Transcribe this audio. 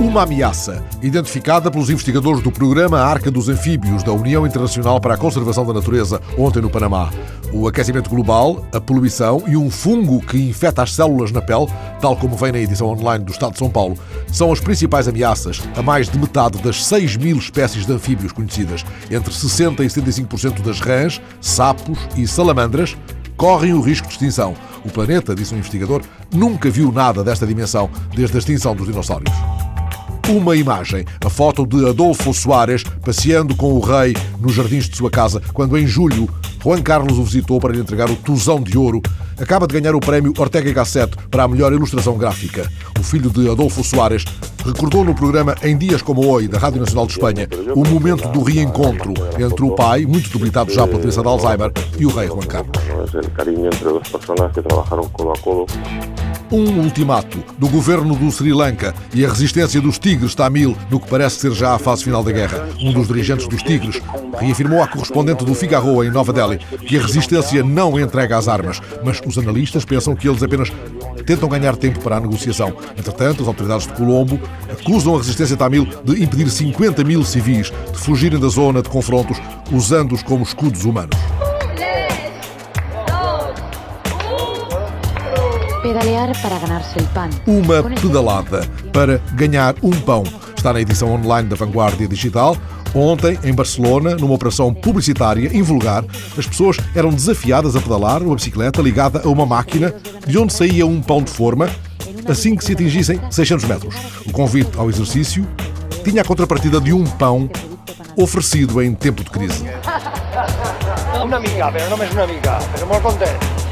Uma ameaça, identificada pelos investigadores do programa Arca dos Anfíbios da União Internacional para a Conservação da Natureza, ontem no Panamá. O aquecimento global, a poluição e um fungo que infeta as células na pele, tal como vem na edição online do Estado de São Paulo, são as principais ameaças a mais de metade das 6 mil espécies de anfíbios conhecidas. Entre 60% e 75% das rãs, sapos e salamandras correm o risco de extinção. O planeta, disse um investigador, nunca viu nada desta dimensão desde a extinção dos dinossauros uma imagem, a foto de Adolfo Soares passeando com o rei nos jardins de sua casa, quando em julho Juan Carlos o visitou para lhe entregar o Tuzão de Ouro. Acaba de ganhar o prémio Ortega y Gasset para a melhor ilustração gráfica. O filho de Adolfo Soares recordou no programa Em Dias Como Hoje, da Rádio Nacional de Espanha, o momento do reencontro entre o pai, muito debilitado já pela doença de Alzheimer, e o rei Juan Carlos. Um ultimato do governo do Sri Lanka e a resistência dos Tigres Tamil no que parece ser já a fase final da guerra. Um dos dirigentes dos Tigres reafirmou à correspondente do Figaro em Nova Delhi que a resistência não entrega as armas, mas os analistas pensam que eles apenas tentam ganhar tempo para a negociação. Entretanto, as autoridades de Colombo acusam a resistência tamil de impedir 50 mil civis de fugirem da zona de confrontos usando-os como escudos humanos. Pedalear para ganhar-se o pão. Uma pedalada para ganhar um pão. Está na edição online da Vanguardia Digital. Ontem, em Barcelona, numa operação publicitária invulgar, as pessoas eram desafiadas a pedalar uma bicicleta ligada a uma máquina de onde saía um pão de forma assim que se atingissem 600 metros. O convite ao exercício tinha a contrapartida de um pão oferecido em tempo de crise. Uma amiga, mas não é uma amiga, mas muito contente.